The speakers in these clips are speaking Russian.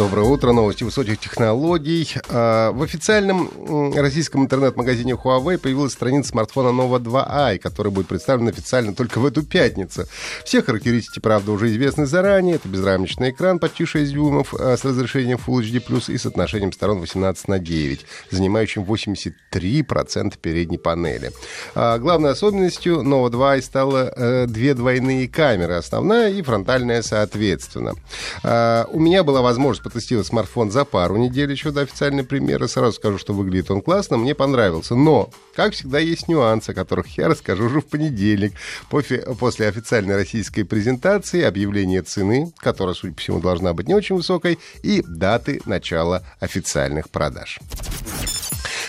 Доброе утро. Новости высоких технологий. А, в официальном российском интернет-магазине Huawei появилась страница смартфона Nova 2i, который будет представлен официально только в эту пятницу. Все характеристики, правда, уже известны заранее. Это безрамочный экран почти 6 дюймов а, с разрешением Full HD+, и с отношением сторон 18 на 9, занимающим 83% передней панели. А, главной особенностью Nova 2i стало э, две двойные камеры, основная и фронтальная соответственно. У меня была возможность потестировал смартфон за пару недель еще до официальной премьеры. Сразу скажу, что выглядит он классно, мне понравился. Но, как всегда, есть нюансы, о которых я расскажу уже в понедельник. После официальной российской презентации, объявления цены, которая, судя по всему, должна быть не очень высокой, и даты начала официальных продаж.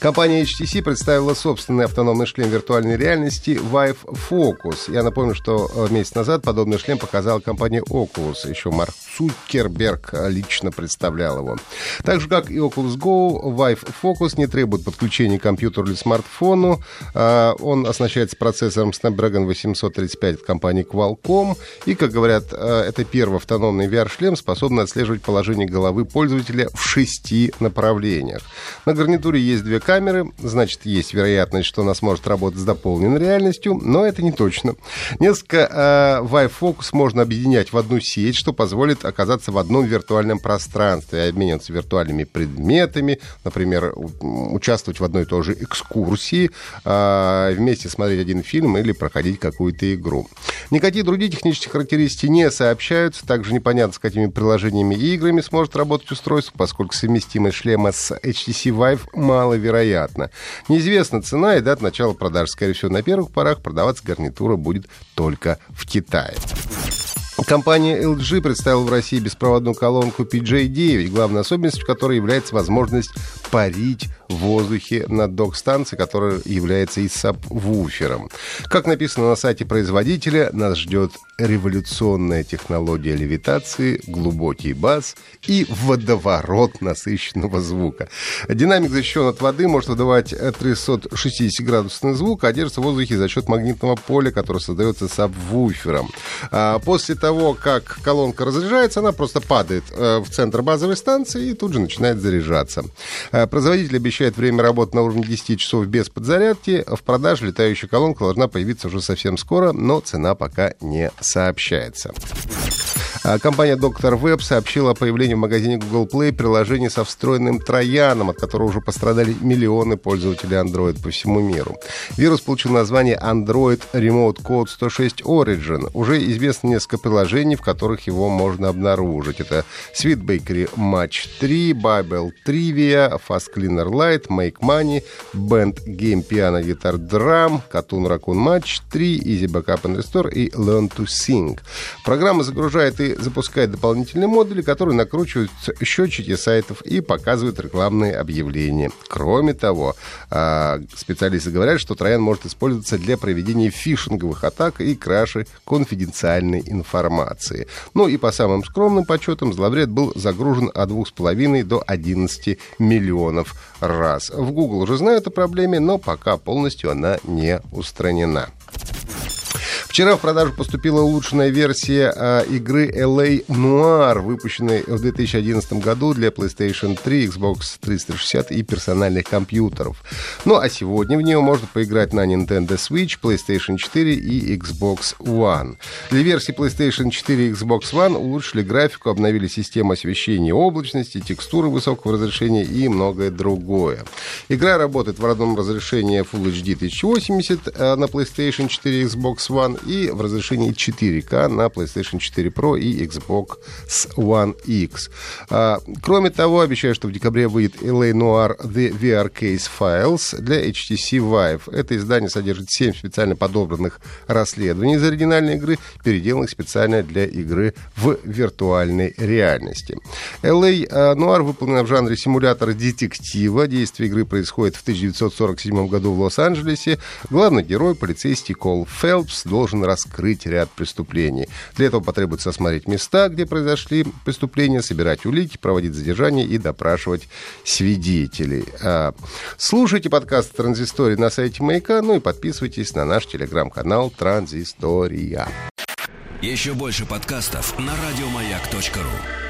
Компания HTC представила собственный автономный шлем виртуальной реальности Vive Focus. Я напомню, что э, месяц назад подобный шлем показала компания Oculus. Еще Марк Цукерберг лично представлял его. Так же, как и Oculus Go, Vive Focus не требует подключения к компьютеру или смартфону. А, он оснащается процессором Snapdragon 835 от компании Qualcomm. И, как говорят, э, это первый автономный VR-шлем, способный отслеживать положение головы пользователя в шести направлениях. На гарнитуре есть две камеры, значит, есть вероятность, что она сможет работать с дополненной реальностью, но это не точно. Несколько э, Vive Focus можно объединять в одну сеть, что позволит оказаться в одном виртуальном пространстве, обмениваться виртуальными предметами, например, участвовать в одной и той же экскурсии, э, вместе смотреть один фильм или проходить какую-то игру. Никакие другие технические характеристики не сообщаются, также непонятно, с какими приложениями и играми сможет работать устройство, поскольку совместимость шлема с HTC Vive маловероятна невероятно. Неизвестна цена и дата начала продаж. Скорее всего, на первых порах продаваться гарнитура будет только в Китае. Компания LG представила в России беспроводную колонку PJ9, главной особенностью которой является возможность парить в воздухе над док-станцией, которая является и сабвуфером. Как написано на сайте производителя, нас ждет революционная технология левитации, глубокий бас и водоворот насыщенного звука. Динамик защищен от воды, может выдавать 360-градусный звук, а держится в воздухе за счет магнитного поля, которое создается сабвуфером. А после того, как колонка разряжается, она просто падает э, в центр базовой станции и тут же начинает заряжаться. Э, производитель обещает время работы на уровне 10 часов без подзарядки. В продаже летающая колонка должна появиться уже совсем скоро, но цена пока не сообщается. А компания Dr. Web сообщила о появлении в магазине Google Play приложения со встроенным трояном, от которого уже пострадали миллионы пользователей Android по всему миру. Вирус получил название Android Remote Code 106 Origin. Уже известно несколько приложений, в которых его можно обнаружить. Это Sweet Bakery Match 3, Bible Trivia, Fast Cleaner Lite, Make Money, Band Game Piano Guitar Drum, Cartoon Raccoon Match 3, Easy Backup and Restore и Learn to Sing. Программа загружает и запускает дополнительные модули, которые накручивают счетчики сайтов и показывают рекламные объявления. Кроме того, а, специалисты говорят, что Троян может использоваться для проведения фишинговых атак и краши конфиденциальной информации. Ну и по самым скромным подсчетам, зловред был загружен от 2,5 до 11 миллионов раз. В Google уже знают о проблеме, но пока полностью она не устранена. Вчера в продажу поступила улучшенная версия э, игры LA Noir, выпущенной в 2011 году для PlayStation 3, Xbox 360 и персональных компьютеров. Ну а сегодня в нее можно поиграть на Nintendo Switch, PlayStation 4 и Xbox One. Для версии PlayStation 4 и Xbox One улучшили графику, обновили систему освещения облачности, текстуры высокого разрешения и многое другое. Игра работает в родном разрешении Full HD 1080 э, на PlayStation 4 и Xbox One и в разрешении 4К на PlayStation 4 Pro и Xbox One X. А, кроме того, обещаю, что в декабре выйдет LA Noir The VR Case Files для HTC Vive. Это издание содержит 7 специально подобранных расследований из оригинальной игры, переделанных специально для игры в виртуальной реальности. LA а, Noir выполнена в жанре симулятора детектива. Действие игры происходит в 1947 году в Лос-Анджелесе. Главный герой, полицейский Кол Фелпс, должен должен раскрыть ряд преступлений. Для этого потребуется осмотреть места, где произошли преступления, собирать улики, проводить задержания и допрашивать свидетелей. А, слушайте подкаст «Транзистория» на сайте Маяка, ну и подписывайтесь на наш телеграм-канал «Транзистория». Еще больше подкастов на радиомаяк.ру